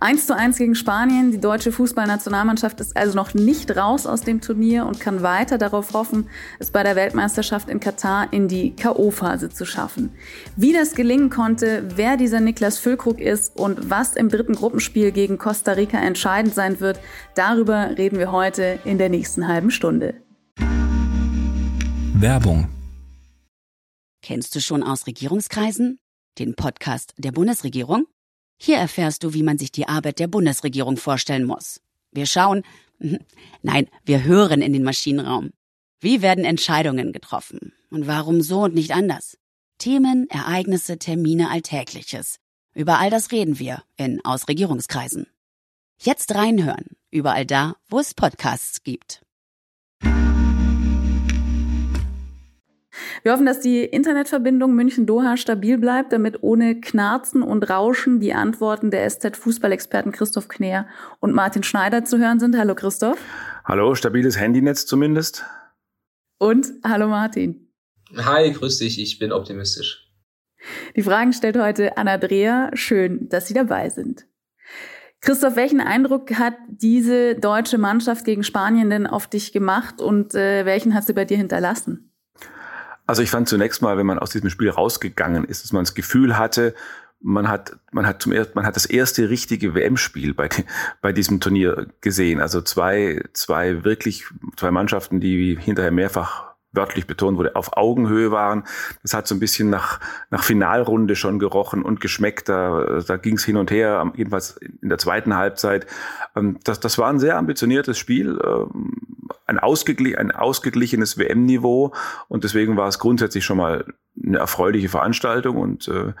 1 zu 1 gegen Spanien. Die deutsche Fußballnationalmannschaft ist also noch nicht raus aus dem Turnier und kann weiter darauf hoffen, es bei der Weltmeisterschaft in Katar in die K.O.-Phase zu schaffen. Wie das gelingen konnte, wer dieser Niklas Füllkrug ist und was im dritten Gruppenspiel gegen Costa Rica entscheidend sein wird, darüber reden wir heute in der nächsten halben Stunde. Werbung. Kennst du schon aus Regierungskreisen? den Podcast der Bundesregierung? Hier erfährst du, wie man sich die Arbeit der Bundesregierung vorstellen muss. Wir schauen, nein, wir hören in den Maschinenraum. Wie werden Entscheidungen getroffen? Und warum so und nicht anders? Themen, Ereignisse, Termine, Alltägliches. Über all das reden wir in Ausregierungskreisen. Jetzt reinhören, überall da, wo es Podcasts gibt. Wir hoffen, dass die Internetverbindung München-Doha stabil bleibt, damit ohne Knarzen und Rauschen die Antworten der SZ-Fußballexperten Christoph Kner und Martin Schneider zu hören sind. Hallo Christoph. Hallo, stabiles Handynetz zumindest. Und hallo Martin. Hi, grüß dich, ich bin optimistisch. Die Fragen stellt heute Anna Dreher. Schön, dass Sie dabei sind. Christoph, welchen Eindruck hat diese deutsche Mannschaft gegen Spanien denn auf dich gemacht und äh, welchen hat sie bei dir hinterlassen? Also ich fand zunächst mal, wenn man aus diesem Spiel rausgegangen ist, dass man das Gefühl hatte, man hat, man hat zum ersten, man hat das erste richtige WM-Spiel bei, bei diesem Turnier gesehen. Also zwei, zwei wirklich, zwei Mannschaften, die hinterher mehrfach wörtlich betont wurde, auf Augenhöhe waren. Das hat so ein bisschen nach, nach Finalrunde schon gerochen und geschmeckt. Da, da ging es hin und her, jedenfalls in der zweiten Halbzeit. Ähm, das, das war ein sehr ambitioniertes Spiel, ähm, ein, ausgeglich, ein ausgeglichenes WM-Niveau und deswegen war es grundsätzlich schon mal eine erfreuliche Veranstaltung und äh,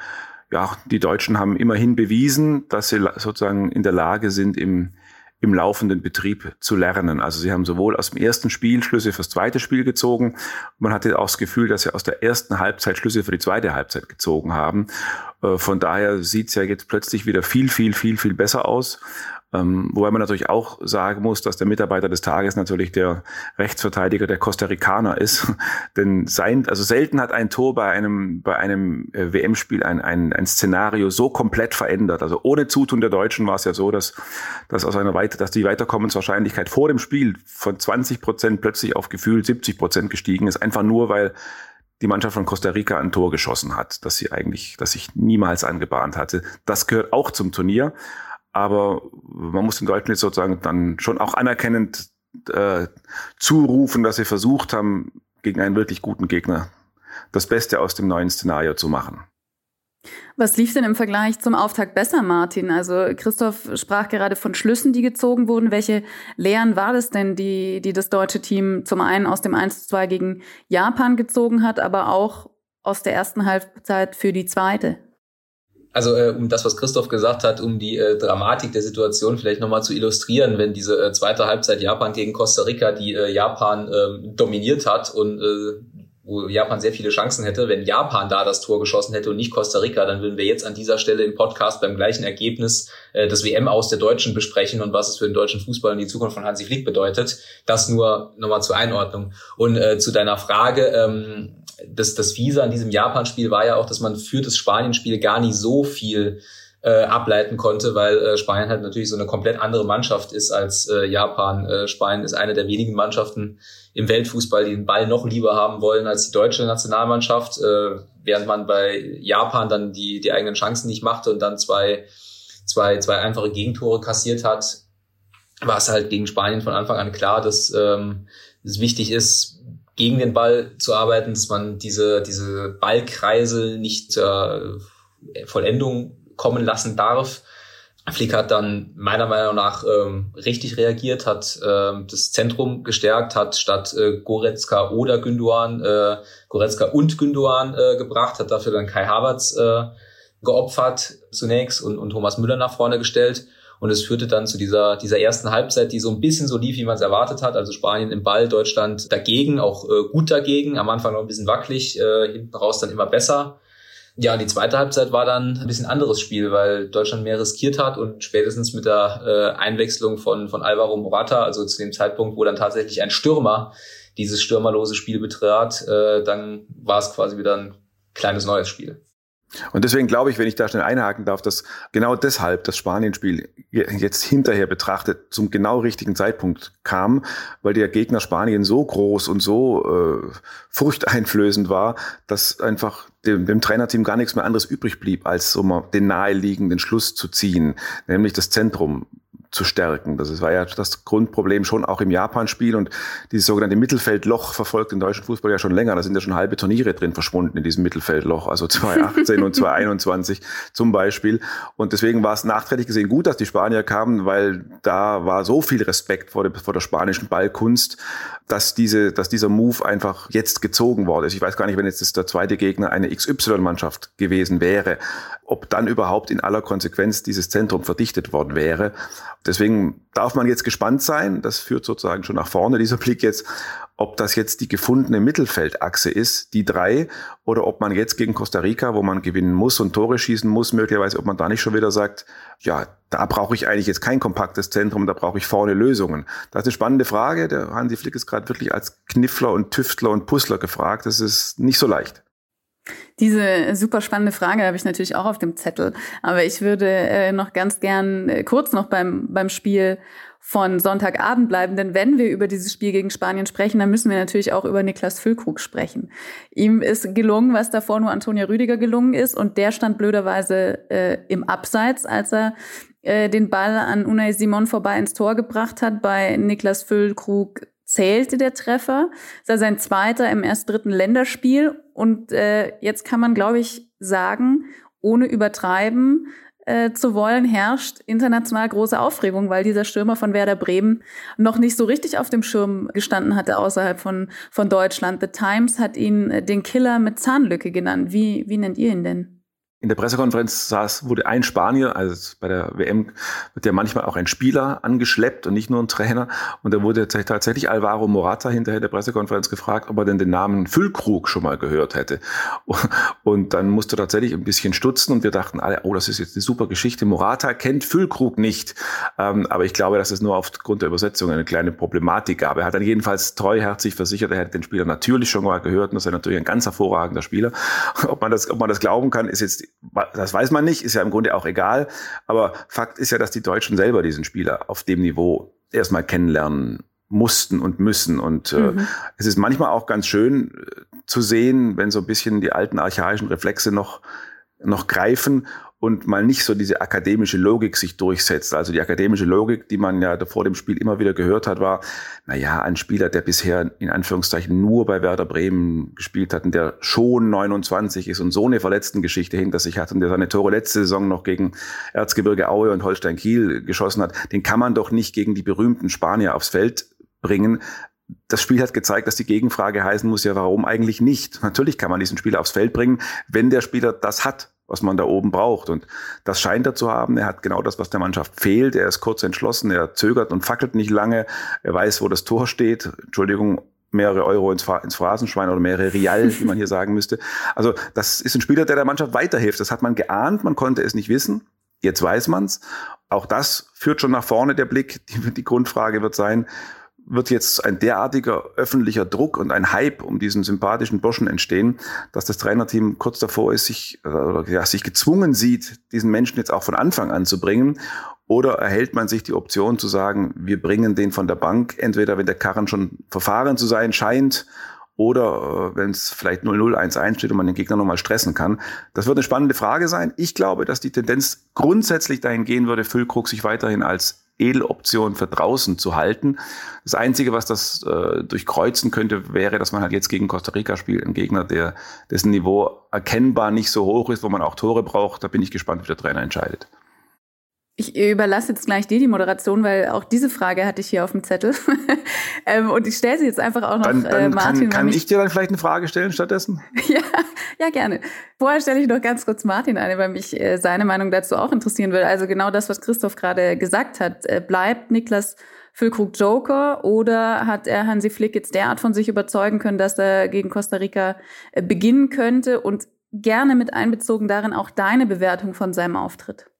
ja, die Deutschen haben immerhin bewiesen, dass sie sozusagen in der Lage sind, im im laufenden Betrieb zu lernen. Also sie haben sowohl aus dem ersten Spiel Schlüsse fürs zweite Spiel gezogen. Man hatte auch das Gefühl, dass sie aus der ersten Halbzeit Schlüsse für die zweite Halbzeit gezogen haben. Äh, von daher sieht es ja jetzt plötzlich wieder viel, viel, viel, viel besser aus. Ähm, wobei man natürlich auch sagen muss, dass der Mitarbeiter des Tages natürlich der Rechtsverteidiger der Costa Ricaner ist. Denn sein, also selten hat ein Tor bei einem, bei einem äh, WM-Spiel ein, ein, ein Szenario so komplett verändert. Also ohne Zutun der Deutschen war es ja so, dass, dass aus einer Weite, dass die Weiterkommenswahrscheinlichkeit vor dem Spiel von 20 Prozent plötzlich auf gefühlt 70 Prozent gestiegen ist. Einfach nur, weil die Mannschaft von Costa Rica ein Tor geschossen hat, das sie eigentlich, das sich niemals angebahnt hatte. Das gehört auch zum Turnier. Aber man muss den Deutschen jetzt sozusagen dann schon auch anerkennend äh, zurufen, dass sie versucht haben, gegen einen wirklich guten Gegner das Beste aus dem neuen Szenario zu machen. Was lief denn im Vergleich zum Auftakt besser, Martin? Also Christoph sprach gerade von Schlüssen, die gezogen wurden. Welche Lehren war das denn, die, die das deutsche Team zum einen aus dem 1-2 gegen Japan gezogen hat, aber auch aus der ersten Halbzeit für die zweite? Also äh, um das, was Christoph gesagt hat, um die äh, Dramatik der Situation vielleicht nochmal zu illustrieren, wenn diese äh, zweite Halbzeit Japan gegen Costa Rica, die äh, Japan äh, dominiert hat und äh, wo Japan sehr viele Chancen hätte, wenn Japan da das Tor geschossen hätte und nicht Costa Rica, dann würden wir jetzt an dieser Stelle im Podcast beim gleichen Ergebnis äh, das WM aus der Deutschen besprechen und was es für den deutschen Fußball und die Zukunft von Hansi Flick bedeutet. Das nur nochmal zur Einordnung. Und äh, zu deiner Frage, ähm, das, das Fiese an diesem Japan-Spiel war ja auch, dass man für das Spanien-Spiel gar nicht so viel äh, ableiten konnte, weil äh, Spanien halt natürlich so eine komplett andere Mannschaft ist als äh, Japan. Äh, Spanien ist eine der wenigen Mannschaften im Weltfußball, die den Ball noch lieber haben wollen als die deutsche Nationalmannschaft, äh, während man bei Japan dann die, die eigenen Chancen nicht machte und dann zwei, zwei, zwei einfache Gegentore kassiert hat, war es halt gegen Spanien von Anfang an klar, dass ähm, es wichtig ist, gegen den Ball zu arbeiten, dass man diese, diese Ballkreise nicht zur Vollendung kommen lassen darf. Flick hat dann meiner Meinung nach ähm, richtig reagiert, hat ähm, das Zentrum gestärkt, hat statt äh, Goretzka oder Günduan äh, Goretzka und Günduan äh, gebracht, hat dafür dann Kai Havertz äh, geopfert zunächst und, und Thomas Müller nach vorne gestellt und es führte dann zu dieser, dieser ersten Halbzeit, die so ein bisschen so lief, wie man es erwartet hat. Also Spanien im Ball, Deutschland dagegen, auch äh, gut dagegen. Am Anfang noch ein bisschen wackelig, äh, hinten raus dann immer besser. Ja, die zweite Halbzeit war dann ein bisschen anderes Spiel, weil Deutschland mehr riskiert hat und spätestens mit der äh, Einwechslung von, von Alvaro Morata, also zu dem Zeitpunkt, wo dann tatsächlich ein Stürmer dieses stürmerlose Spiel betrat, äh, dann war es quasi wieder ein kleines neues Spiel. Und deswegen glaube ich, wenn ich da schnell einhaken darf, dass genau deshalb das Spanienspiel jetzt hinterher betrachtet zum genau richtigen Zeitpunkt kam, weil der Gegner Spanien so groß und so äh, furchteinflößend war, dass einfach dem, dem Trainerteam gar nichts mehr anderes übrig blieb, als so mal den naheliegenden Schluss zu ziehen, nämlich das Zentrum zu stärken. Das war ja das Grundproblem schon auch im Japan-Spiel und dieses sogenannte Mittelfeldloch verfolgt den deutschen Fußball ja schon länger. Da sind ja schon halbe Turniere drin verschwunden in diesem Mittelfeldloch, also 2018 und 2021 zum Beispiel. Und deswegen war es nachträglich gesehen gut, dass die Spanier kamen, weil da war so viel Respekt vor der, vor der spanischen Ballkunst, dass diese, dass dieser Move einfach jetzt gezogen worden ist. Ich weiß gar nicht, wenn jetzt der zweite Gegner eine XY-Mannschaft gewesen wäre, ob dann überhaupt in aller Konsequenz dieses Zentrum verdichtet worden wäre. Deswegen darf man jetzt gespannt sein. Das führt sozusagen schon nach vorne, dieser Blick jetzt, ob das jetzt die gefundene Mittelfeldachse ist, die drei, oder ob man jetzt gegen Costa Rica, wo man gewinnen muss und Tore schießen muss, möglicherweise, ob man da nicht schon wieder sagt, ja, da brauche ich eigentlich jetzt kein kompaktes Zentrum, da brauche ich vorne Lösungen. Das ist eine spannende Frage. Der Hansi Flick ist gerade wirklich als Kniffler und Tüftler und Puzzler gefragt. Das ist nicht so leicht. Diese super spannende Frage habe ich natürlich auch auf dem Zettel. Aber ich würde äh, noch ganz gern äh, kurz noch beim, beim Spiel von Sonntagabend bleiben, denn wenn wir über dieses Spiel gegen Spanien sprechen, dann müssen wir natürlich auch über Niklas Füllkrug sprechen. Ihm ist gelungen, was davor nur Antonia Rüdiger gelungen ist und der stand blöderweise äh, im Abseits, als er äh, den Ball an Unai Simon vorbei ins Tor gebracht hat. Bei Niklas Füllkrug zählte der Treffer. Das war sein zweiter im erst dritten Länderspiel. Und äh, jetzt kann man, glaube ich, sagen, ohne übertreiben äh, zu wollen, herrscht international große Aufregung, weil dieser Stürmer von Werder Bremen noch nicht so richtig auf dem Schirm gestanden hatte außerhalb von, von Deutschland. The Times hat ihn äh, den Killer mit Zahnlücke genannt. Wie, wie nennt ihr ihn denn? In der Pressekonferenz saß, wurde ein Spanier, also bei der WM wird ja manchmal auch ein Spieler angeschleppt und nicht nur ein Trainer. Und da wurde tatsächlich Alvaro Morata hinterher der Pressekonferenz gefragt, ob er denn den Namen Füllkrug schon mal gehört hätte. Und dann musste tatsächlich ein bisschen stutzen und wir dachten alle, oh, das ist jetzt eine super Geschichte. Morata kennt Füllkrug nicht. Ähm, aber ich glaube, dass es nur aufgrund der Übersetzung eine kleine Problematik gab. Er hat dann jedenfalls treuherzig versichert, er hätte den Spieler natürlich schon mal gehört und das ist natürlich ein ganz hervorragender Spieler. Ob man das, ob man das glauben kann, ist jetzt das weiß man nicht, ist ja im Grunde auch egal. Aber Fakt ist ja, dass die Deutschen selber diesen Spieler auf dem Niveau erstmal kennenlernen mussten und müssen. Und äh, mhm. es ist manchmal auch ganz schön äh, zu sehen, wenn so ein bisschen die alten archaischen Reflexe noch, noch greifen und mal nicht so diese akademische Logik sich durchsetzt. Also die akademische Logik, die man ja vor dem Spiel immer wieder gehört hat, war, na ja, ein Spieler, der bisher in Anführungszeichen nur bei Werder Bremen gespielt hat und der schon 29 ist und so eine verletzten Geschichte hinter sich hat und der seine Tore letzte Saison noch gegen Erzgebirge Aue und Holstein Kiel geschossen hat, den kann man doch nicht gegen die berühmten Spanier aufs Feld bringen, das Spiel hat gezeigt, dass die Gegenfrage heißen muss ja, warum eigentlich nicht? Natürlich kann man diesen Spieler aufs Feld bringen, wenn der Spieler das hat, was man da oben braucht. Und das scheint er zu haben. Er hat genau das, was der Mannschaft fehlt. Er ist kurz entschlossen, er zögert und fackelt nicht lange. Er weiß, wo das Tor steht. Entschuldigung, mehrere Euro ins, ins Phrasenschwein oder mehrere Rial, wie man hier sagen müsste. Also das ist ein Spieler, der der Mannschaft weiterhilft. Das hat man geahnt, man konnte es nicht wissen. Jetzt weiß man's. Auch das führt schon nach vorne, der Blick. Die, die Grundfrage wird sein, wird jetzt ein derartiger öffentlicher Druck und ein Hype um diesen sympathischen Burschen entstehen, dass das Trainerteam kurz davor ist, sich, äh, oder, ja, sich gezwungen sieht, diesen Menschen jetzt auch von Anfang an zu bringen. Oder erhält man sich die Option zu sagen, wir bringen den von der Bank, entweder wenn der Karren schon verfahren zu sein scheint oder äh, wenn es vielleicht 0-0, 1-1 steht und man den Gegner nochmal stressen kann. Das wird eine spannende Frage sein. Ich glaube, dass die Tendenz grundsätzlich dahin gehen würde, Füllkrug sich weiterhin als Edeloption für draußen zu halten. Das Einzige, was das äh, durchkreuzen könnte, wäre, dass man halt jetzt gegen Costa Rica spielt, ein Gegner, der dessen Niveau erkennbar nicht so hoch ist, wo man auch Tore braucht. Da bin ich gespannt, wie der Trainer entscheidet. Ich überlasse jetzt gleich dir die Moderation, weil auch diese Frage hatte ich hier auf dem Zettel. ähm, und ich stelle sie jetzt einfach auch noch dann, dann äh, Martin. Kann, kann ich dir dann vielleicht eine Frage stellen stattdessen? ja, ja, gerne. Vorher stelle ich noch ganz kurz Martin eine, weil mich äh, seine Meinung dazu auch interessieren würde. Also genau das, was Christoph gerade gesagt hat. Äh, bleibt Niklas Füllkrug Joker oder hat er Hansi Flick jetzt derart von sich überzeugen können, dass er gegen Costa Rica äh, beginnen könnte? Und gerne mit einbezogen darin auch deine Bewertung von seinem Auftritt.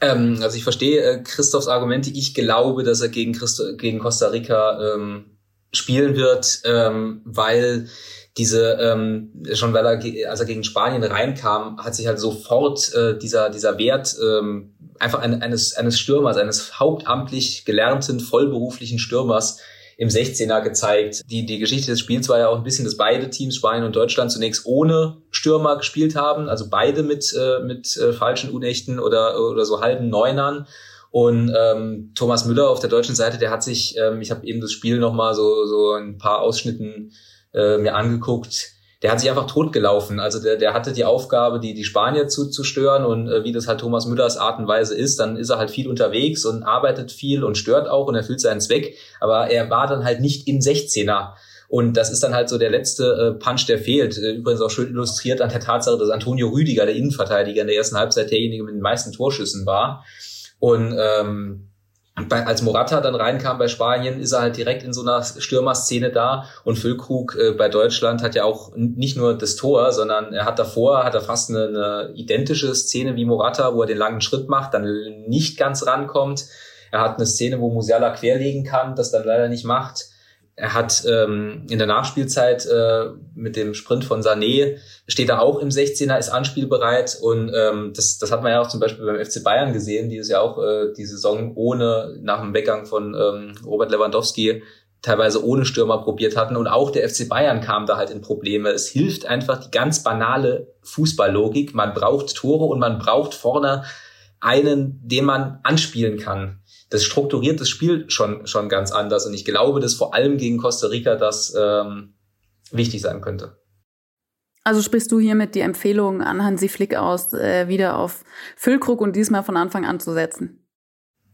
Ähm, also ich verstehe äh, Christophs Argumente. Ich glaube, dass er gegen, Christo gegen Costa Rica ähm, spielen wird, ähm, weil diese ähm, schon weil er als er gegen Spanien reinkam, hat sich halt sofort äh, dieser dieser Wert ähm, einfach eines eines Stürmers, eines hauptamtlich gelernten vollberuflichen Stürmers im 16er gezeigt. Die, die Geschichte des Spiels war ja auch ein bisschen, dass beide Teams, Spanien und Deutschland, zunächst ohne Stürmer gespielt haben, also beide mit, äh, mit äh, falschen, unechten oder, oder so halben Neunern. Und ähm, Thomas Müller auf der deutschen Seite, der hat sich, ähm, ich habe eben das Spiel nochmal so, so ein paar Ausschnitten äh, mir angeguckt, der hat sich einfach totgelaufen. Also der, der hatte die Aufgabe, die, die Spanier zu, zu stören und äh, wie das halt Thomas Müllers Art und Weise ist, dann ist er halt viel unterwegs und arbeitet viel und stört auch und erfüllt seinen Zweck. Aber er war dann halt nicht im 16er. Und das ist dann halt so der letzte äh, Punch, der fehlt. Äh, übrigens auch schön illustriert an der Tatsache, dass Antonio Rüdiger, der Innenverteidiger in der ersten Halbzeit derjenige mit den meisten Torschüssen war. Und ähm, bei, als Morata dann reinkam bei Spanien, ist er halt direkt in so einer Stürmerszene da. Und Füllkrug äh, bei Deutschland hat ja auch nicht nur das Tor, sondern er hat davor, hat er fast eine, eine identische Szene wie Morata, wo er den langen Schritt macht, dann nicht ganz rankommt. Er hat eine Szene, wo Musiala querlegen kann, das dann leider nicht macht. Er hat ähm, in der Nachspielzeit äh, mit dem Sprint von Sané, steht er auch im 16er, ist anspielbereit und ähm, das, das hat man ja auch zum Beispiel beim FC Bayern gesehen, die es ja auch äh, die Saison ohne, nach dem Weggang von ähm, Robert Lewandowski teilweise ohne Stürmer probiert hatten und auch der FC Bayern kam da halt in Probleme. Es hilft einfach die ganz banale Fußballlogik. Man braucht Tore und man braucht vorne einen, den man anspielen kann das strukturiert das Spiel schon, schon ganz anders. Und ich glaube, dass vor allem gegen Costa Rica das ähm, wichtig sein könnte. Also sprichst du hiermit die Empfehlung an Hansi Flick aus, äh, wieder auf Füllkrug und diesmal von Anfang an zu setzen?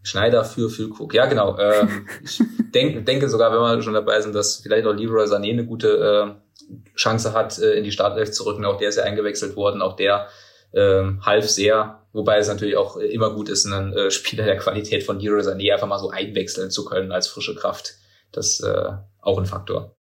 Schneider für Füllkrug, ja genau. Ähm, ich denk, denke sogar, wenn wir schon dabei sind, dass vielleicht auch Leroy Sané eine gute äh, Chance hat, äh, in die Startelf zu rücken. Auch der ist ja eingewechselt worden. Auch der äh, half sehr. Wobei es natürlich auch immer gut ist, einen äh, Spieler der Qualität von Leroy Sané einfach mal so einwechseln zu können als frische Kraft. Das ist äh, auch ein Faktor.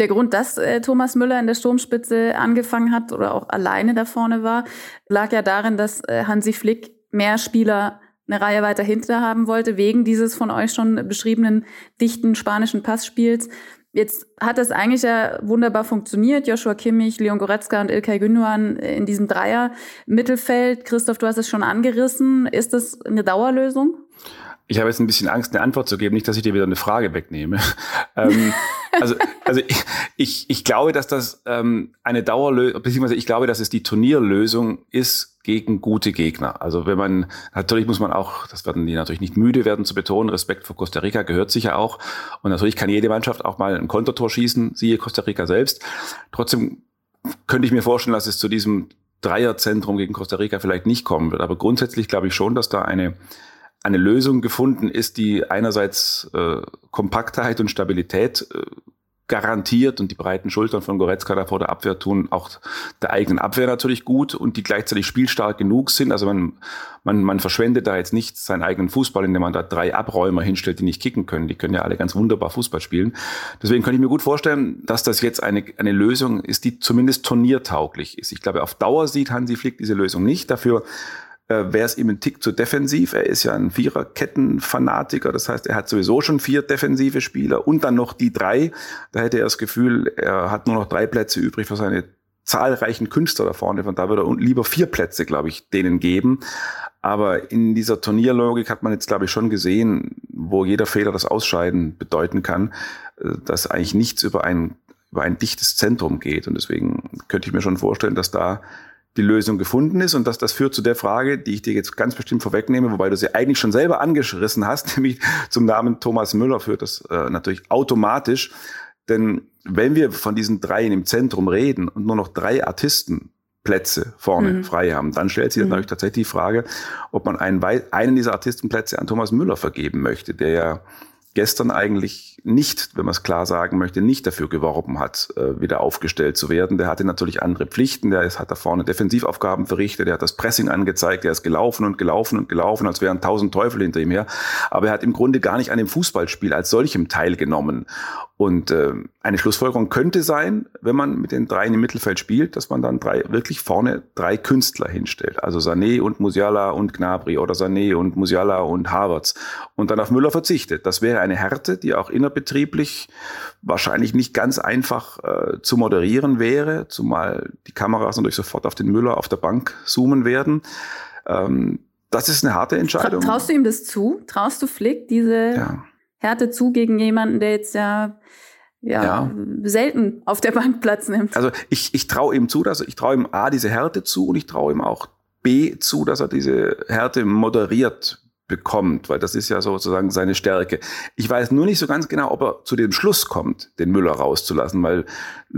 Der Grund, dass äh, Thomas Müller in der Sturmspitze angefangen hat oder auch alleine da vorne war, lag ja darin, dass äh, Hansi Flick mehr Spieler eine Reihe weiter hinter haben wollte, wegen dieses von euch schon beschriebenen dichten spanischen Passspiels. Jetzt hat das eigentlich ja wunderbar funktioniert. Joshua Kimmich, Leon Goretzka und Ilkay Gündogan in diesem Dreier-Mittelfeld. Christoph, du hast es schon angerissen. Ist das eine Dauerlösung? Ich habe jetzt ein bisschen Angst, eine Antwort zu geben, nicht, dass ich dir wieder eine Frage wegnehme. ähm, also, also ich, ich, ich glaube, dass das ähm, eine Dauerlösung, beziehungsweise ich glaube, dass es die Turnierlösung ist gegen gute Gegner. Also wenn man, natürlich muss man auch, das werden die natürlich nicht müde werden zu betonen, Respekt vor Costa Rica gehört sicher auch. Und natürlich kann jede Mannschaft auch mal ein Kontertor schießen, siehe Costa Rica selbst. Trotzdem könnte ich mir vorstellen, dass es zu diesem Dreierzentrum gegen Costa Rica vielleicht nicht kommen wird. Aber grundsätzlich glaube ich schon, dass da eine eine Lösung gefunden ist, die einerseits äh, Kompaktheit und Stabilität äh, garantiert und die breiten Schultern von Goretzka da vor der Abwehr tun auch der eigenen Abwehr natürlich gut und die gleichzeitig spielstark genug sind. Also man, man, man verschwendet da jetzt nicht seinen eigenen Fußball, indem man da drei Abräumer hinstellt, die nicht kicken können. Die können ja alle ganz wunderbar Fußball spielen. Deswegen kann ich mir gut vorstellen, dass das jetzt eine, eine Lösung ist, die zumindest turniertauglich ist. Ich glaube, auf Dauer sieht Hansi Flick diese Lösung nicht. Dafür äh, wäre es ihm ein Tick zu defensiv. Er ist ja ein Viererketten-Fanatiker, das heißt, er hat sowieso schon vier defensive Spieler und dann noch die drei. Da hätte er das Gefühl, er hat nur noch drei Plätze übrig für seine zahlreichen Künstler da vorne. Von da würde er lieber vier Plätze, glaube ich, denen geben. Aber in dieser Turnierlogik hat man jetzt, glaube ich, schon gesehen, wo jeder Fehler das Ausscheiden bedeuten kann, äh, dass eigentlich nichts über ein, über ein dichtes Zentrum geht. Und deswegen könnte ich mir schon vorstellen, dass da die Lösung gefunden ist. Und dass das führt zu der Frage, die ich dir jetzt ganz bestimmt vorwegnehme, wobei du sie eigentlich schon selber angerissen hast, nämlich zum Namen Thomas Müller führt das äh, natürlich automatisch. Denn wenn wir von diesen dreien im Zentrum reden und nur noch drei Artisten Plätze vorne mhm. frei haben, dann stellt sich mhm. natürlich tatsächlich die Frage, ob man einen, einen dieser Artistenplätze an Thomas Müller vergeben möchte, der ja gestern eigentlich nicht, wenn man es klar sagen möchte, nicht dafür geworben hat, äh, wieder aufgestellt zu werden. Der hatte natürlich andere Pflichten. Der hat da vorne Defensivaufgaben verrichtet. Der hat das Pressing angezeigt. Der ist gelaufen und gelaufen und gelaufen, als wären tausend Teufel hinter ihm her. Aber er hat im Grunde gar nicht an dem Fußballspiel als solchem teilgenommen. Und äh, eine Schlussfolgerung könnte sein, wenn man mit den dreien im Mittelfeld spielt, dass man dann drei wirklich vorne drei Künstler hinstellt. Also Sané und Musiala und Gnabry oder Sané und Musiala und Havertz. Und dann auf Müller verzichtet. Das wäre eine Härte, die auch innerbetrieblich wahrscheinlich nicht ganz einfach äh, zu moderieren wäre, zumal die Kameras natürlich sofort auf den Müller auf der Bank zoomen werden. Ähm, das ist eine harte Entscheidung. Traust du ihm das zu? Traust du Flick diese ja. Härte zu gegen jemanden, der jetzt ja ja, ja, selten auf der Bank Platz nimmt. Also ich, ich traue ihm zu, dass ich traue ihm A, diese Härte zu und ich traue ihm auch B zu, dass er diese Härte moderiert bekommt, weil das ist ja sozusagen seine Stärke. Ich weiß nur nicht so ganz genau, ob er zu dem Schluss kommt, den Müller rauszulassen, weil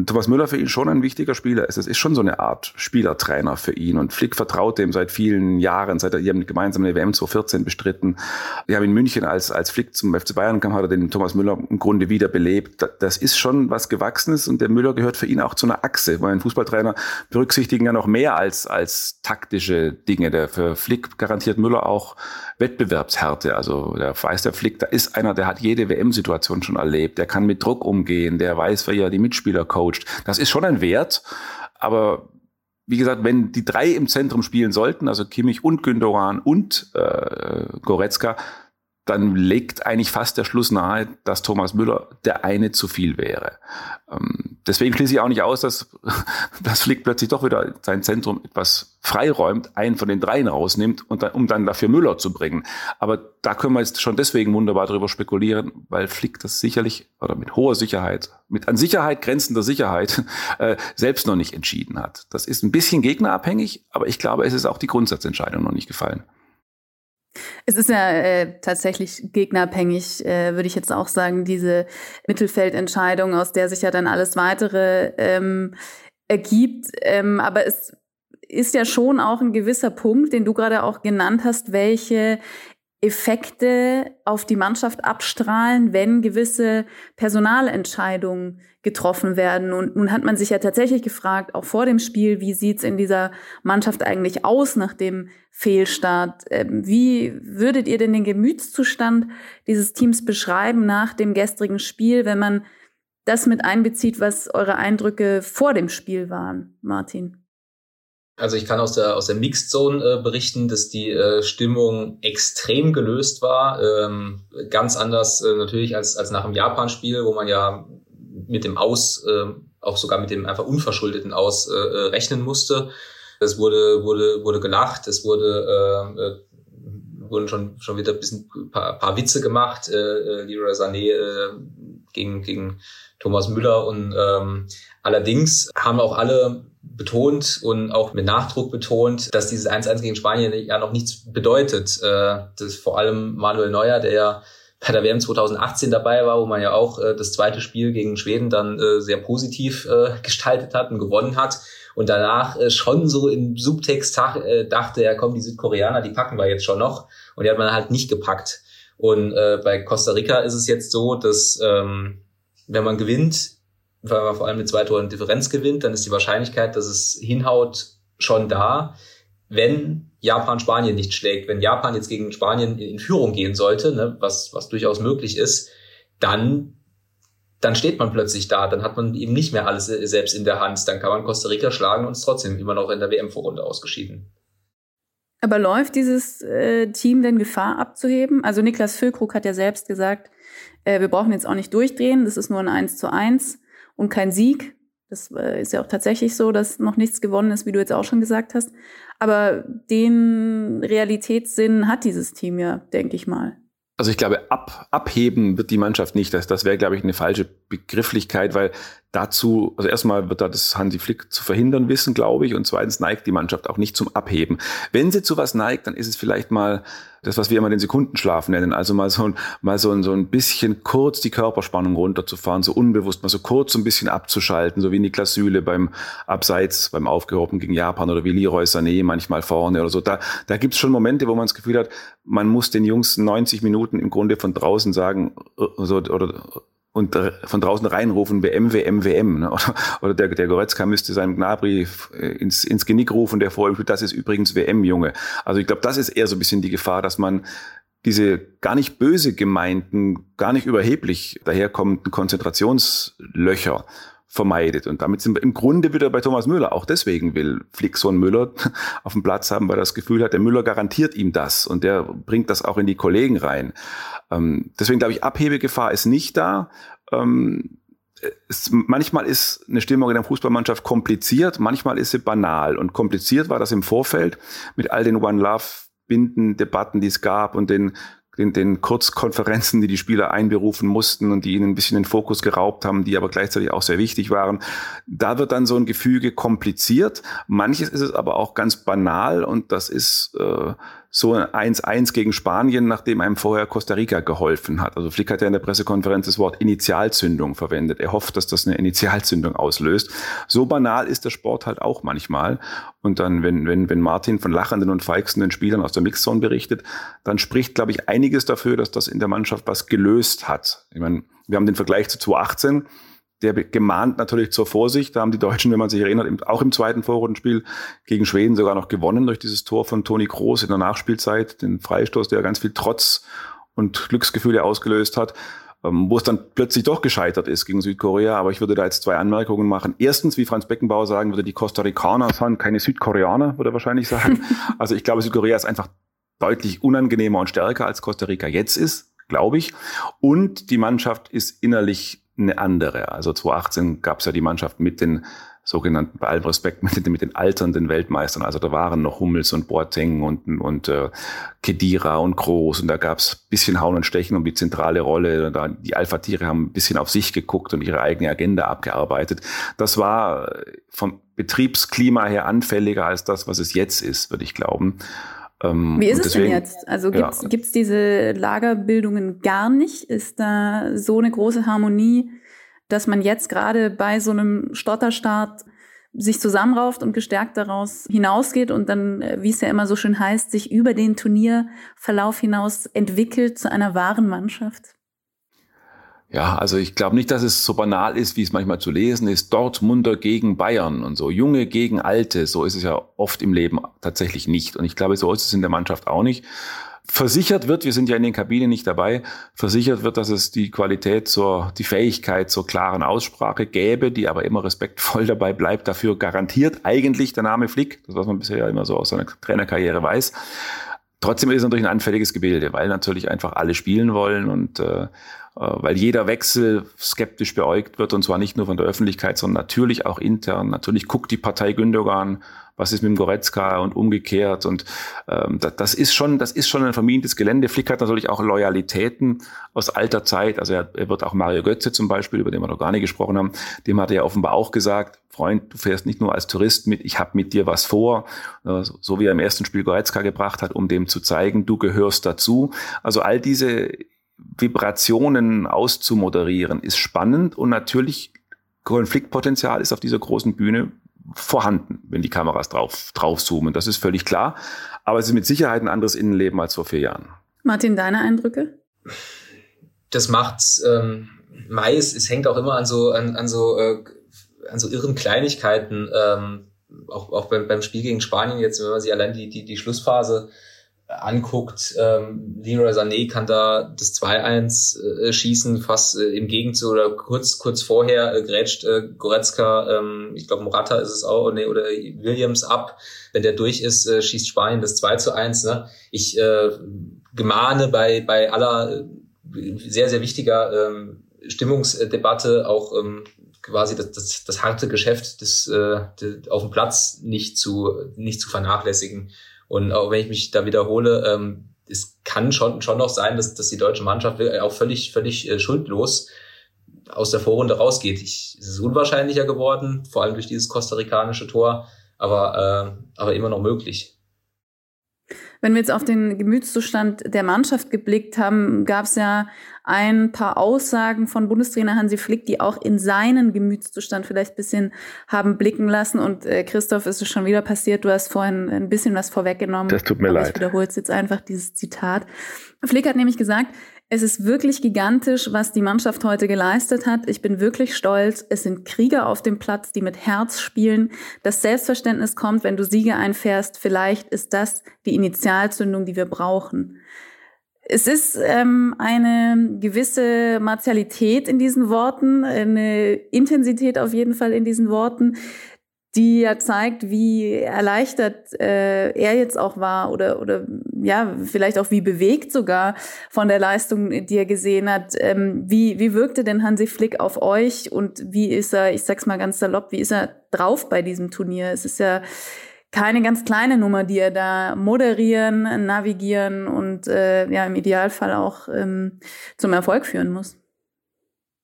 Thomas Müller für ihn schon ein wichtiger Spieler ist. Es ist schon so eine Art Spielertrainer für ihn und Flick vertraut dem seit vielen Jahren, seit er, die haben gemeinsam eine WM 2014 bestritten. Wir haben in München, als, als Flick zum FC Bayern kam, hat er den Thomas Müller im Grunde wiederbelebt. Das ist schon was Gewachsenes und der Müller gehört für ihn auch zu einer Achse, weil ein Fußballtrainer berücksichtigen ja noch mehr als, als taktische Dinge. Der für Flick garantiert Müller auch Wettbewerbshärte. Also der weiß der Flick, da ist einer, der hat jede WM-Situation schon erlebt, der kann mit Druck umgehen, der weiß, wie er die Mitspieler coacht. Das ist schon ein Wert, aber wie gesagt, wenn die drei im Zentrum spielen sollten, also Kimmich und Gündogan und äh, Goretzka, dann legt eigentlich fast der Schluss nahe, dass Thomas Müller der eine zu viel wäre. Ähm, deswegen schließe ich auch nicht aus, dass, dass Flick plötzlich doch wieder sein Zentrum etwas freiräumt, einen von den dreien rausnimmt, und dann, um dann dafür Müller zu bringen. Aber da können wir jetzt schon deswegen wunderbar drüber spekulieren, weil Flick das sicherlich oder mit hoher Sicherheit, mit an Sicherheit grenzender Sicherheit äh, selbst noch nicht entschieden hat. Das ist ein bisschen gegnerabhängig, aber ich glaube, es ist auch die Grundsatzentscheidung noch nicht gefallen. Es ist ja äh, tatsächlich gegnerabhängig, äh, würde ich jetzt auch sagen, diese Mittelfeldentscheidung, aus der sich ja dann alles weitere ähm, ergibt. Ähm, aber es ist ja schon auch ein gewisser Punkt, den du gerade auch genannt hast, welche Effekte auf die Mannschaft abstrahlen, wenn gewisse Personalentscheidungen getroffen werden. Und nun hat man sich ja tatsächlich gefragt, auch vor dem Spiel, wie sieht's in dieser Mannschaft eigentlich aus nach dem Fehlstart? Ähm, wie würdet ihr denn den Gemütszustand dieses Teams beschreiben nach dem gestrigen Spiel, wenn man das mit einbezieht, was eure Eindrücke vor dem Spiel waren, Martin? Also ich kann aus der aus der Mixed Zone äh, berichten, dass die äh, Stimmung extrem gelöst war, ähm, ganz anders äh, natürlich als als nach dem Japan-Spiel, wo man ja mit dem Aus, äh, auch sogar mit dem einfach unverschuldeten Aus äh, äh rechnen musste. Es wurde wurde wurde gelacht, es wurde äh, äh, wurden schon schon wieder ein bisschen paar, paar Witze gemacht. Äh, äh, Leroy Sané äh, gegen gegen Thomas Müller und ähm, allerdings haben auch alle betont und auch mit Nachdruck betont, dass dieses 1-1 gegen Spanien ja noch nichts bedeutet. Äh, das vor allem Manuel Neuer, der ja bei der WM 2018 dabei war, wo man ja auch äh, das zweite Spiel gegen Schweden dann äh, sehr positiv gestaltet hat und gewonnen hat. Und danach schon so im Subtext dachte, ja komm, die Südkoreaner, die packen wir jetzt schon noch. Und die hat man halt nicht gepackt. Und bei Costa Rica ist es jetzt so, dass ähm, wenn man gewinnt, weil man vor allem mit zwei Toren Differenz gewinnt, dann ist die Wahrscheinlichkeit, dass es hinhaut, schon da. Wenn Japan Spanien nicht schlägt, wenn Japan jetzt gegen Spanien in Führung gehen sollte, ne, was, was durchaus möglich ist, dann, dann steht man plötzlich da, dann hat man eben nicht mehr alles selbst in der Hand, dann kann man Costa Rica schlagen und ist trotzdem immer noch in der WM-Vorrunde ausgeschieden. Aber läuft dieses äh, Team denn Gefahr abzuheben? Also Niklas Füllkrug hat ja selbst gesagt, äh, wir brauchen jetzt auch nicht durchdrehen, das ist nur ein 1 zu 1 und kein Sieg. Das äh, ist ja auch tatsächlich so, dass noch nichts gewonnen ist, wie du jetzt auch schon gesagt hast. Aber den Realitätssinn hat dieses Team ja, denke ich mal. Also ich glaube, ab, abheben wird die Mannschaft nicht. Das, das wäre, glaube ich, eine falsche Begrifflichkeit, weil dazu, also erstmal wird da das Hansi Flick zu verhindern wissen, glaube ich, und zweitens neigt die Mannschaft auch nicht zum Abheben. Wenn sie zu was neigt, dann ist es vielleicht mal das, was wir immer den Sekundenschlaf nennen, also mal so ein, mal so ein, so ein bisschen kurz die Körperspannung runterzufahren, so unbewusst, mal so kurz so ein bisschen abzuschalten, so wie Niklas Süle beim Abseits, beim Aufgehoben gegen Japan oder wie Leroy Sané manchmal vorne oder so. Da, da gibt's schon Momente, wo man das Gefühl hat, man muss den Jungs 90 Minuten im Grunde von draußen sagen, äh, so, oder und von draußen reinrufen, WM, WM, WM. Oder, der, der Goretzka müsste seinem Gnabry ins, ins Genick rufen, der vor ihm steht, das ist übrigens WM, Junge. Also ich glaube, das ist eher so ein bisschen die Gefahr, dass man diese gar nicht böse gemeinten, gar nicht überheblich daherkommenden Konzentrationslöcher vermeidet. Und damit sind wir im Grunde wieder bei Thomas Müller. Auch deswegen will Flick Müller auf dem Platz haben, weil er das Gefühl hat, der Müller garantiert ihm das und der bringt das auch in die Kollegen rein. Ähm, deswegen glaube ich, Abhebegefahr ist nicht da. Ähm, es, manchmal ist eine Stimmung in der Fußballmannschaft kompliziert, manchmal ist sie banal. Und kompliziert war das im Vorfeld mit all den One Love Binden, Debatten, die es gab und den den, den Kurzkonferenzen, die die Spieler einberufen mussten und die ihnen ein bisschen den Fokus geraubt haben, die aber gleichzeitig auch sehr wichtig waren. Da wird dann so ein Gefüge kompliziert. Manches ist es aber auch ganz banal und das ist äh, so ein 1-1 gegen Spanien, nachdem einem vorher Costa Rica geholfen hat. Also Flick hat ja in der Pressekonferenz das Wort Initialzündung verwendet. Er hofft, dass das eine Initialzündung auslöst. So banal ist der Sport halt auch manchmal. Und dann, wenn, wenn, wenn Martin von lachenden und feixenden Spielern aus der Mixzone berichtet, dann spricht, glaube ich, einiges dafür, dass das in der Mannschaft was gelöst hat. Ich meine, wir haben den Vergleich zu 2018 der gemahnt natürlich zur Vorsicht. Da haben die Deutschen, wenn man sich erinnert, auch im zweiten Vorrundenspiel gegen Schweden sogar noch gewonnen durch dieses Tor von Toni Kroos in der Nachspielzeit, den Freistoß, der ganz viel Trotz und Glücksgefühle ausgelöst hat, ähm, wo es dann plötzlich doch gescheitert ist gegen Südkorea. Aber ich würde da jetzt zwei Anmerkungen machen. Erstens, wie Franz Beckenbauer sagen würde, die Costa Ricaner sind keine Südkoreaner, würde er wahrscheinlich sagen. Also ich glaube, Südkorea ist einfach deutlich unangenehmer und stärker als Costa Rica jetzt ist, glaube ich. Und die Mannschaft ist innerlich eine andere. Also 2018 gab es ja die Mannschaft mit den sogenannten, bei allem Respekt, mit den, mit den alternden Weltmeistern. Also da waren noch Hummels und Boateng und, und äh, Kedira und Groß und da gab es bisschen Hauen und Stechen um die zentrale Rolle. Da, die Alpha-Tiere haben ein bisschen auf sich geguckt und ihre eigene Agenda abgearbeitet. Das war vom Betriebsklima her anfälliger als das, was es jetzt ist, würde ich glauben. Ähm, Wie ist es deswegen, denn jetzt? Also gibt es ja. diese Lagerbildungen gar nicht? Ist da so eine große Harmonie, dass man jetzt gerade bei so einem Stotterstart sich zusammenrauft und gestärkt daraus hinausgeht und dann, äh, wie es ja immer so schön heißt, sich über den Turnierverlauf hinaus entwickelt zu einer wahren Mannschaft? Ja, also ich glaube nicht, dass es so banal ist, wie es manchmal zu lesen ist. Dortmunder gegen Bayern und so. Junge gegen Alte. So ist es ja oft im Leben tatsächlich nicht. Und ich glaube, so ist es in der Mannschaft auch nicht. Versichert wird, wir sind ja in den Kabinen nicht dabei, versichert wird, dass es die Qualität zur, die Fähigkeit zur klaren Aussprache gäbe, die aber immer respektvoll dabei bleibt. Dafür garantiert eigentlich der Name Flick, das was man bisher ja immer so aus seiner Trainerkarriere weiß. Trotzdem ist es natürlich ein anfälliges Gebilde, weil natürlich einfach alle spielen wollen und äh, weil jeder Wechsel skeptisch beäugt wird und zwar nicht nur von der Öffentlichkeit, sondern natürlich auch intern. Natürlich guckt die Partei Gündogan, was ist mit dem Goretzka und umgekehrt und ähm, das, das ist schon, das ist schon ein vermintes Gelände. Flick hat natürlich auch Loyalitäten aus alter Zeit. Also er, er wird auch Mario Götze zum Beispiel, über den wir noch gar nicht gesprochen haben, dem hat er offenbar auch gesagt, Freund, du fährst nicht nur als Tourist mit, ich habe mit dir was vor, äh, so wie er im ersten Spiel Goretzka gebracht hat, um dem zu zeigen, du gehörst dazu. Also all diese Vibrationen auszumoderieren, ist spannend und natürlich Konfliktpotenzial ist auf dieser großen Bühne vorhanden, wenn die Kameras drauf, drauf zoomen. Das ist völlig klar. Aber es ist mit Sicherheit ein anderes Innenleben als vor vier Jahren. Martin, deine Eindrücke? Das macht ähm, meist, es hängt auch immer an so, an, an so, äh, an so irren Kleinigkeiten. Ähm, auch, auch beim, beim Spiel gegen Spanien jetzt, wenn man sich allein die, die, die Schlussphase anguckt, ähm, Leroy Sané kann da das 2-1 äh, schießen, fast äh, im Gegenzug oder kurz kurz vorher äh, grätscht äh, Goretzka, ähm, ich glaube Morata ist es auch, nee, oder Williams ab. Wenn der durch ist, äh, schießt Spanien das 2 zu 1. Ne? Ich äh, gemahne bei, bei aller äh, sehr, sehr wichtiger ähm, Stimmungsdebatte auch ähm, quasi das, das, das harte Geschäft des, äh, des, auf dem Platz nicht zu, nicht zu vernachlässigen. Und auch wenn ich mich da wiederhole, ähm, es kann schon, schon noch sein, dass, dass die deutsche Mannschaft auch völlig, völlig äh, schuldlos aus der Vorrunde rausgeht. Ich, es ist unwahrscheinlicher geworden, vor allem durch dieses kostarikanische Tor, aber, äh, aber immer noch möglich. Wenn wir jetzt auf den Gemütszustand der Mannschaft geblickt haben, gab es ja ein paar Aussagen von Bundestrainer Hansi Flick, die auch in seinen Gemütszustand vielleicht bisschen haben blicken lassen. Und äh, Christoph, ist es schon wieder passiert, du hast vorhin ein bisschen was vorweggenommen. Das tut mir leid. Ich wiederhole jetzt einfach dieses Zitat. Flick hat nämlich gesagt, es ist wirklich gigantisch, was die Mannschaft heute geleistet hat. Ich bin wirklich stolz. Es sind Krieger auf dem Platz, die mit Herz spielen. Das Selbstverständnis kommt, wenn du Siege einfährst. Vielleicht ist das die Initialzündung, die wir brauchen. Es ist ähm, eine gewisse Martialität in diesen Worten, eine Intensität auf jeden Fall in diesen Worten, die ja zeigt, wie erleichtert äh, er jetzt auch war oder oder ja vielleicht auch wie bewegt sogar von der Leistung, die er gesehen hat. Ähm, wie wie wirkte denn Hansi Flick auf euch und wie ist er? Ich sag's mal ganz salopp, wie ist er drauf bei diesem Turnier? Es ist ja keine ganz kleine Nummer, die er da moderieren, navigieren und äh, ja im Idealfall auch ähm, zum Erfolg führen muss.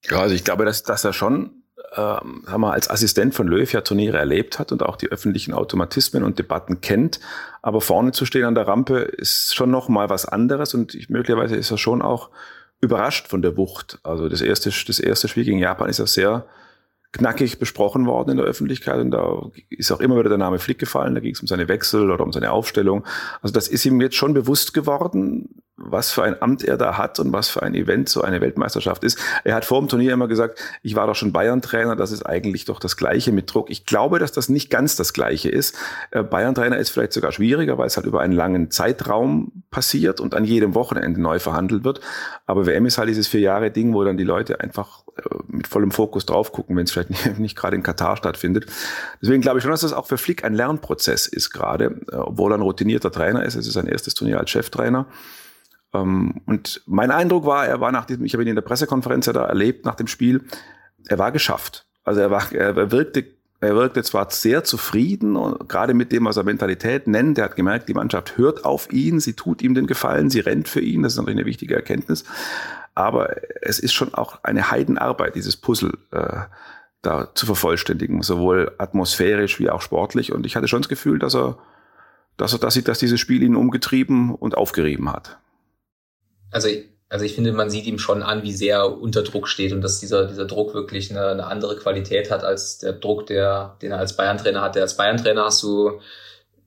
Ja, also ich glaube, dass, dass er schon ähm, haben wir als Assistent von Löw ja Turniere erlebt hat und auch die öffentlichen Automatismen und Debatten kennt. Aber vorne zu stehen an der Rampe ist schon noch mal was anderes und ich, möglicherweise ist er schon auch überrascht von der Wucht. Also das erste, das erste Spiel gegen Japan ist ja sehr knackig besprochen worden in der Öffentlichkeit und da ist auch immer wieder der Name Flick gefallen, da ging es um seine Wechsel oder um seine Aufstellung. Also das ist ihm jetzt schon bewusst geworden, was für ein Amt er da hat und was für ein Event so eine Weltmeisterschaft ist. Er hat vor dem Turnier immer gesagt, ich war doch schon Bayern-Trainer, das ist eigentlich doch das Gleiche mit Druck. Ich glaube, dass das nicht ganz das Gleiche ist. Äh, Bayern-Trainer ist vielleicht sogar schwieriger, weil es halt über einen langen Zeitraum passiert und an jedem Wochenende neu verhandelt wird. Aber WM ist halt dieses vier Jahre Ding, wo dann die Leute einfach mit vollem Fokus drauf gucken, wenn es vielleicht nicht, nicht gerade in Katar stattfindet. Deswegen glaube ich schon, dass das auch für Flick ein Lernprozess ist gerade, äh, obwohl er ein routinierter Trainer ist. Es ist sein erstes Turnier als Cheftrainer. Ähm, und mein Eindruck war, er war nach diesem, ich habe ihn in der Pressekonferenz ja da erlebt nach dem Spiel, er war geschafft. Also er war, er wirkte, er wirkte zwar sehr zufrieden, gerade mit dem, was er Mentalität nennt. Er hat gemerkt, die Mannschaft hört auf ihn, sie tut ihm den Gefallen, sie rennt für ihn. Das ist natürlich eine wichtige Erkenntnis. Aber es ist schon auch eine Heidenarbeit, dieses Puzzle äh, da zu vervollständigen, sowohl atmosphärisch wie auch sportlich. Und ich hatte schon das Gefühl, dass er, dass er, dass, ich, dass dieses Spiel ihn umgetrieben und aufgerieben hat also also ich finde, man sieht ihm schon an, wie sehr er unter Druck steht und dass dieser, dieser Druck wirklich eine, eine andere Qualität hat als der Druck, der, den er als Bayern-Trainer hat. Der als Bayern-Trainer hast du,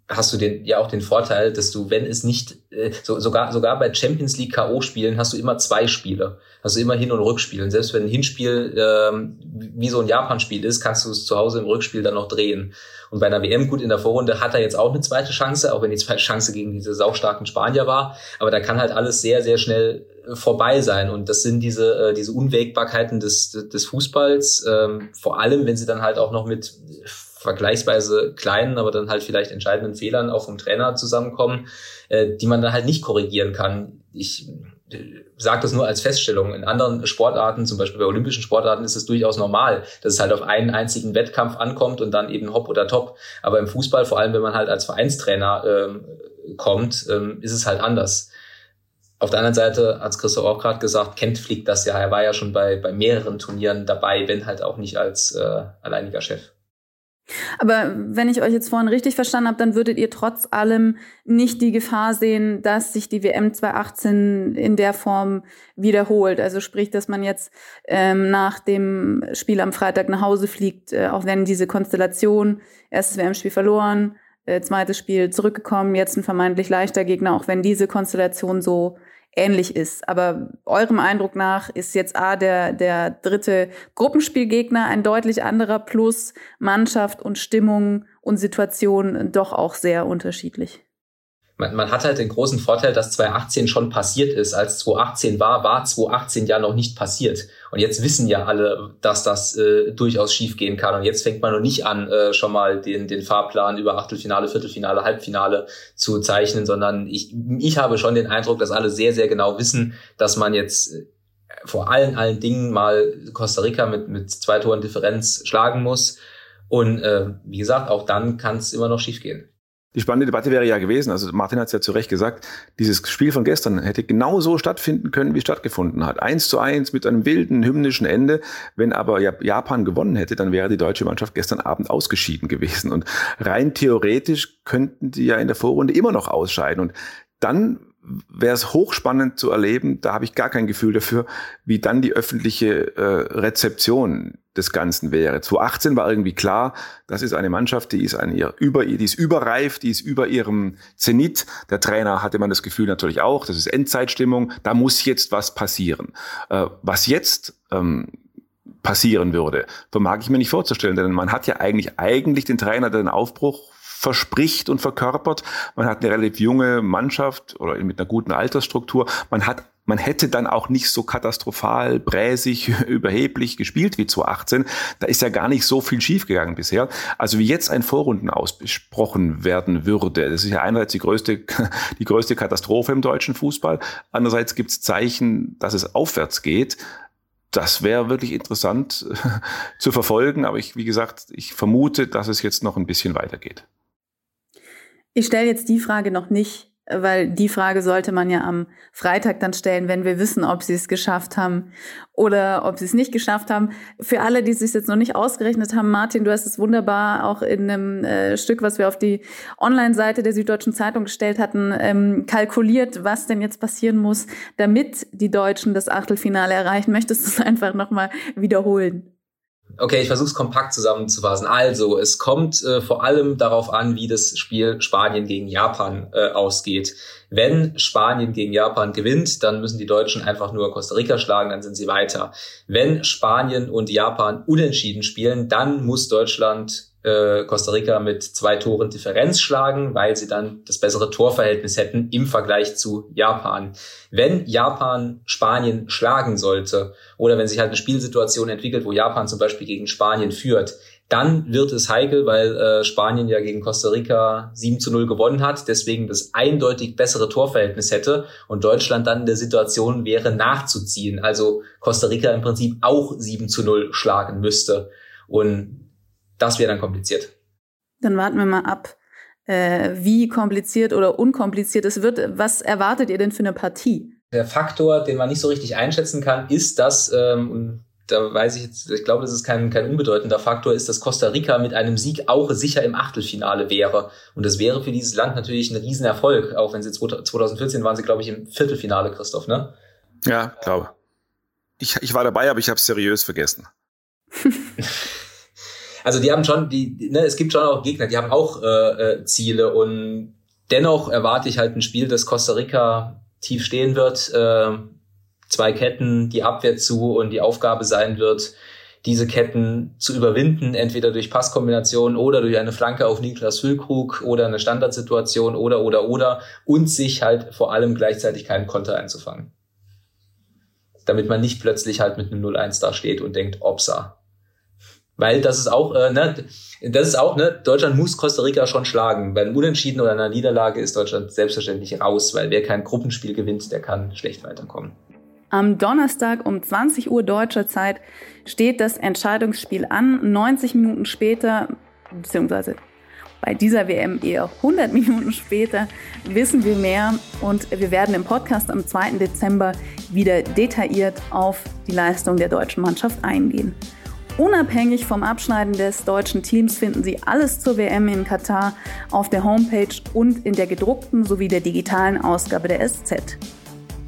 hast du den, ja auch den Vorteil, dass du, wenn es nicht, äh, so, sogar, sogar bei Champions League K.O.-Spielen hast du immer zwei Spiele. Du immer Hin- und Rückspiel. Und selbst wenn ein Hinspiel ähm, wie so ein Japan-Spiel ist, kannst du es zu Hause im Rückspiel dann noch drehen. Und bei einer WM, gut, in der Vorrunde hat er jetzt auch eine zweite Chance, auch wenn die zweite Chance gegen diese saustarken Spanier war. Aber da kann halt alles sehr, sehr schnell äh, vorbei sein. Und das sind diese, äh, diese Unwägbarkeiten des, des Fußballs, ähm, vor allem, wenn sie dann halt auch noch mit vergleichsweise kleinen, aber dann halt vielleicht entscheidenden Fehlern auch vom Trainer zusammenkommen, äh, die man dann halt nicht korrigieren kann. Ich sage das nur als Feststellung. In anderen Sportarten, zum Beispiel bei olympischen Sportarten, ist es durchaus normal, dass es halt auf einen einzigen Wettkampf ankommt und dann eben hopp oder top. Aber im Fußball, vor allem wenn man halt als Vereinstrainer ähm, kommt, ähm, ist es halt anders. Auf der anderen Seite, als Christoph auch gerade gesagt, kennt Flick das ja. Er war ja schon bei, bei mehreren Turnieren dabei, wenn halt auch nicht als äh, alleiniger Chef. Aber wenn ich euch jetzt vorhin richtig verstanden habe, dann würdet ihr trotz allem nicht die Gefahr sehen, dass sich die WM 2018 in der Form wiederholt. Also sprich, dass man jetzt ähm, nach dem Spiel am Freitag nach Hause fliegt, äh, auch wenn diese Konstellation, erstes WM-Spiel verloren, äh, zweites Spiel zurückgekommen, jetzt ein vermeintlich leichter Gegner, auch wenn diese Konstellation so ähnlich ist. Aber eurem Eindruck nach ist jetzt A, der, der dritte Gruppenspielgegner ein deutlich anderer plus Mannschaft und Stimmung und Situation doch auch sehr unterschiedlich man, man hat halt den großen Vorteil, dass 2018 schon passiert ist. Als 2018 war, war 2018 ja noch nicht passiert. Und jetzt wissen ja alle, dass das äh, durchaus schiefgehen kann. Und jetzt fängt man noch nicht an, äh, schon mal den, den Fahrplan über Achtelfinale, Viertelfinale, Halbfinale zu zeichnen, sondern ich, ich habe schon den Eindruck, dass alle sehr, sehr genau wissen, dass man jetzt äh, vor allen, allen Dingen mal Costa Rica mit, mit zwei Toren Differenz schlagen muss. Und äh, wie gesagt, auch dann kann es immer noch schiefgehen. Die spannende Debatte wäre ja gewesen, also Martin hat es ja zu Recht gesagt, dieses Spiel von gestern hätte genau so stattfinden können, wie es stattgefunden hat. Eins zu eins mit einem wilden, hymnischen Ende. Wenn aber Japan gewonnen hätte, dann wäre die deutsche Mannschaft gestern Abend ausgeschieden gewesen. Und rein theoretisch könnten die ja in der Vorrunde immer noch ausscheiden. Und dann wäre es hochspannend zu erleben, da habe ich gar kein Gefühl dafür, wie dann die öffentliche äh, Rezeption des Ganzen wäre. 2018 war irgendwie klar, das ist eine Mannschaft, die ist an ihr über die ist überreif, die ist über ihrem Zenit. Der Trainer hatte man das Gefühl natürlich auch, das ist Endzeitstimmung, da muss jetzt was passieren. Äh, was jetzt ähm, passieren würde, vermag ich mir nicht vorzustellen, denn man hat ja eigentlich eigentlich den Trainer, der den Aufbruch verspricht und verkörpert. Man hat eine relativ junge Mannschaft oder mit einer guten Altersstruktur. Man hat man hätte dann auch nicht so katastrophal, bräsig, überheblich gespielt wie 2018. Da ist ja gar nicht so viel schiefgegangen bisher. Also wie jetzt ein Vorrunden ausbesprochen werden würde, das ist ja einerseits die größte, die größte Katastrophe im deutschen Fußball. Andererseits gibt es Zeichen, dass es aufwärts geht. Das wäre wirklich interessant zu verfolgen. Aber ich, wie gesagt, ich vermute, dass es jetzt noch ein bisschen weitergeht. Ich stelle jetzt die Frage noch nicht, weil die Frage sollte man ja am Freitag dann stellen, wenn wir wissen, ob sie es geschafft haben oder ob sie es nicht geschafft haben. Für alle, die es sich jetzt noch nicht ausgerechnet haben, Martin, du hast es wunderbar auch in einem äh, Stück, was wir auf die Online-Seite der Süddeutschen Zeitung gestellt hatten, ähm, kalkuliert, was denn jetzt passieren muss, damit die Deutschen das Achtelfinale erreichen. Möchtest du es einfach nochmal wiederholen? Okay, ich versuche es kompakt zusammenzufassen. Also, es kommt äh, vor allem darauf an, wie das Spiel Spanien gegen Japan äh, ausgeht. Wenn Spanien gegen Japan gewinnt, dann müssen die Deutschen einfach nur Costa Rica schlagen, dann sind sie weiter. Wenn Spanien und Japan unentschieden spielen, dann muss Deutschland äh, Costa Rica mit zwei Toren Differenz schlagen, weil sie dann das bessere Torverhältnis hätten im Vergleich zu Japan. Wenn Japan Spanien schlagen sollte oder wenn sich halt eine Spielsituation entwickelt, wo Japan zum Beispiel gegen Spanien führt, dann wird es heikel, weil äh, Spanien ja gegen Costa Rica 7 zu 0 gewonnen hat, deswegen das eindeutig bessere Torverhältnis hätte und Deutschland dann in der Situation wäre, nachzuziehen. Also Costa Rica im Prinzip auch 7 zu 0 schlagen müsste. Und das wäre dann kompliziert. Dann warten wir mal ab, äh, wie kompliziert oder unkompliziert es wird. Was erwartet ihr denn für eine Partie? Der Faktor, den man nicht so richtig einschätzen kann, ist, dass, ähm, da weiß ich jetzt, ich glaube, das ist kein, kein unbedeutender Faktor, ist, dass Costa Rica mit einem Sieg auch sicher im Achtelfinale wäre. Und das wäre für dieses Land natürlich ein Riesenerfolg, auch wenn sie 2014 waren sie, glaube ich, im Viertelfinale, Christoph, ne? Ja, glaube. Ich, ich war dabei, aber ich habe es seriös vergessen. also die haben schon, die, ne, es gibt schon auch Gegner, die haben auch äh, äh, Ziele und dennoch erwarte ich halt ein Spiel, das Costa Rica tief stehen wird, äh, zwei Ketten, die Abwehr zu und die Aufgabe sein wird, diese Ketten zu überwinden, entweder durch Passkombination oder durch eine Flanke auf Niklas Füllkrug oder eine Standardsituation oder oder oder und sich halt vor allem gleichzeitig keinen Konter einzufangen. Damit man nicht plötzlich halt mit einem 0-1 da steht und denkt, Opsa, weil das ist auch, äh, ne, das ist auch, ne, Deutschland muss Costa Rica schon schlagen. Bei einem Unentschieden oder einer Niederlage ist Deutschland selbstverständlich raus, weil wer kein Gruppenspiel gewinnt, der kann schlecht weiterkommen. Am Donnerstag um 20 Uhr deutscher Zeit steht das Entscheidungsspiel an. 90 Minuten später, beziehungsweise bei dieser WM eher 100 Minuten später, wissen wir mehr und wir werden im Podcast am 2. Dezember wieder detailliert auf die Leistung der deutschen Mannschaft eingehen. Unabhängig vom Abschneiden des deutschen Teams finden Sie alles zur WM in Katar auf der Homepage und in der gedruckten sowie der digitalen Ausgabe der SZ.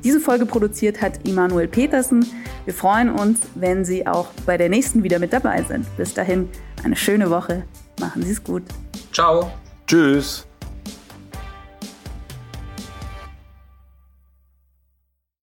Diese Folge produziert hat Immanuel Petersen. Wir freuen uns, wenn Sie auch bei der nächsten wieder mit dabei sind. Bis dahin eine schöne Woche. Machen Sie es gut. Ciao. Tschüss.